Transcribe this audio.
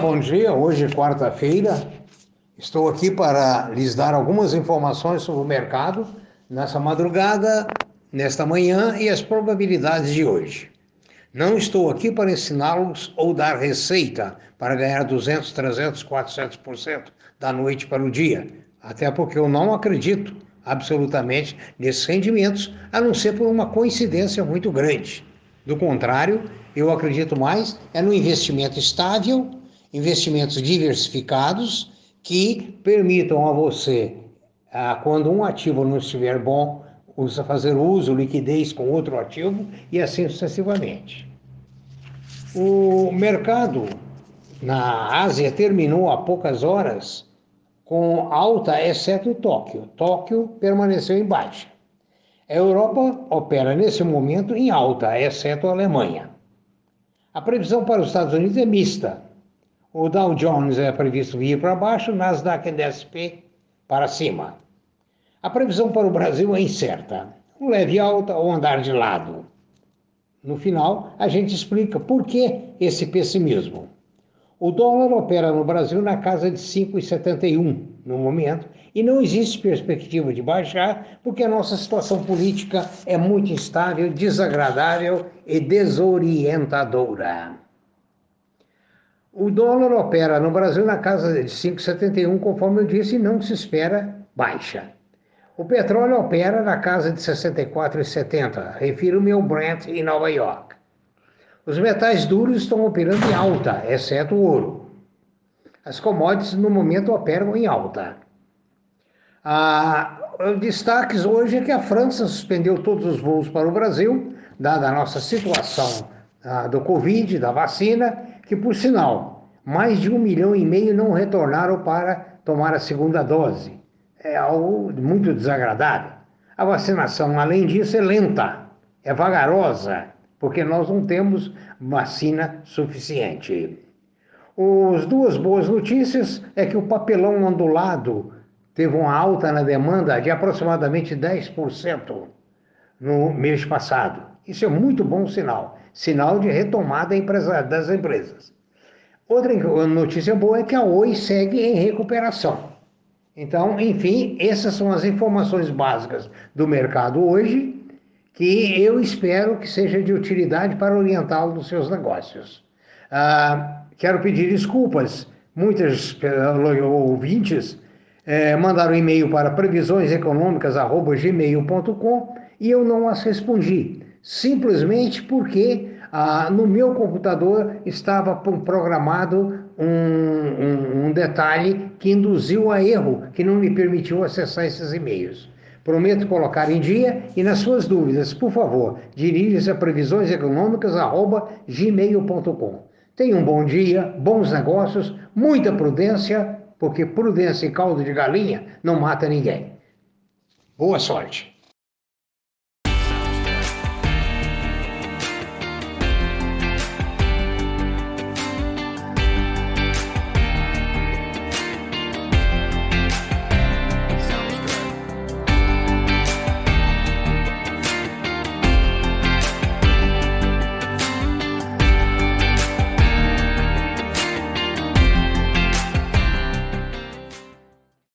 Bom dia. Hoje quarta-feira. Estou aqui para lhes dar algumas informações sobre o mercado nessa madrugada, nesta manhã e as probabilidades de hoje. Não estou aqui para ensiná-los ou dar receita para ganhar 200, 300, 400% da noite para o dia, até porque eu não acredito absolutamente nesses rendimentos, a não ser por uma coincidência muito grande. Do contrário, eu acredito mais é no investimento estável, investimentos diversificados que permitam a você, ah, quando um ativo não estiver bom, usa fazer uso, liquidez com outro ativo e assim sucessivamente. O mercado na Ásia terminou há poucas horas com alta, exceto Tóquio. Tóquio permaneceu em baixa. A Europa opera nesse momento em alta, exceto a Alemanha. A previsão para os Estados Unidos é mista. O Dow Jones é previsto vir para baixo, o Nasdaq e SP para cima. A previsão para o Brasil é incerta. Um leve alta ou andar de lado. No final, a gente explica por que esse pessimismo. O dólar opera no Brasil na casa de 5,71 no momento e não existe perspectiva de baixar porque a nossa situação política é muito instável, desagradável e desorientadora. O dólar opera no Brasil na casa de 5,71, conforme eu disse, e não se espera baixa. O petróleo opera na casa de 64,70, refiro-me ao Brent em Nova York. Os metais duros estão operando em alta, exceto o ouro. As commodities no momento operam em alta. Ah, destaques hoje é que a França suspendeu todos os voos para o Brasil, dada a nossa situação ah, do Covid, da vacina, que por sinal, mais de um milhão e meio não retornaram para tomar a segunda dose. É algo muito desagradável. A vacinação, além disso, é lenta, é vagarosa porque nós não temos vacina suficiente. As duas boas notícias é que o papelão ondulado teve uma alta na demanda de aproximadamente 10% no mês passado. Isso é muito bom sinal, sinal de retomada das empresas. Outra notícia boa é que a Oi segue em recuperação. Então, enfim, essas são as informações básicas do mercado hoje que eu espero que seja de utilidade para orientá-lo nos seus negócios. Ah, quero pedir desculpas. Muitos uh, ouvintes eh, mandaram e-mail para previsioneseconômicas.gmail.com e eu não as respondi, simplesmente porque ah, no meu computador estava programado um, um, um detalhe que induziu a erro, que não me permitiu acessar esses e-mails. Prometo colocar em dia e nas suas dúvidas, por favor, dirija-se a previsioneseconômicas@gmail.com. Tenha um bom dia, bons negócios, muita prudência, porque prudência e caldo de galinha não mata ninguém. Boa sorte.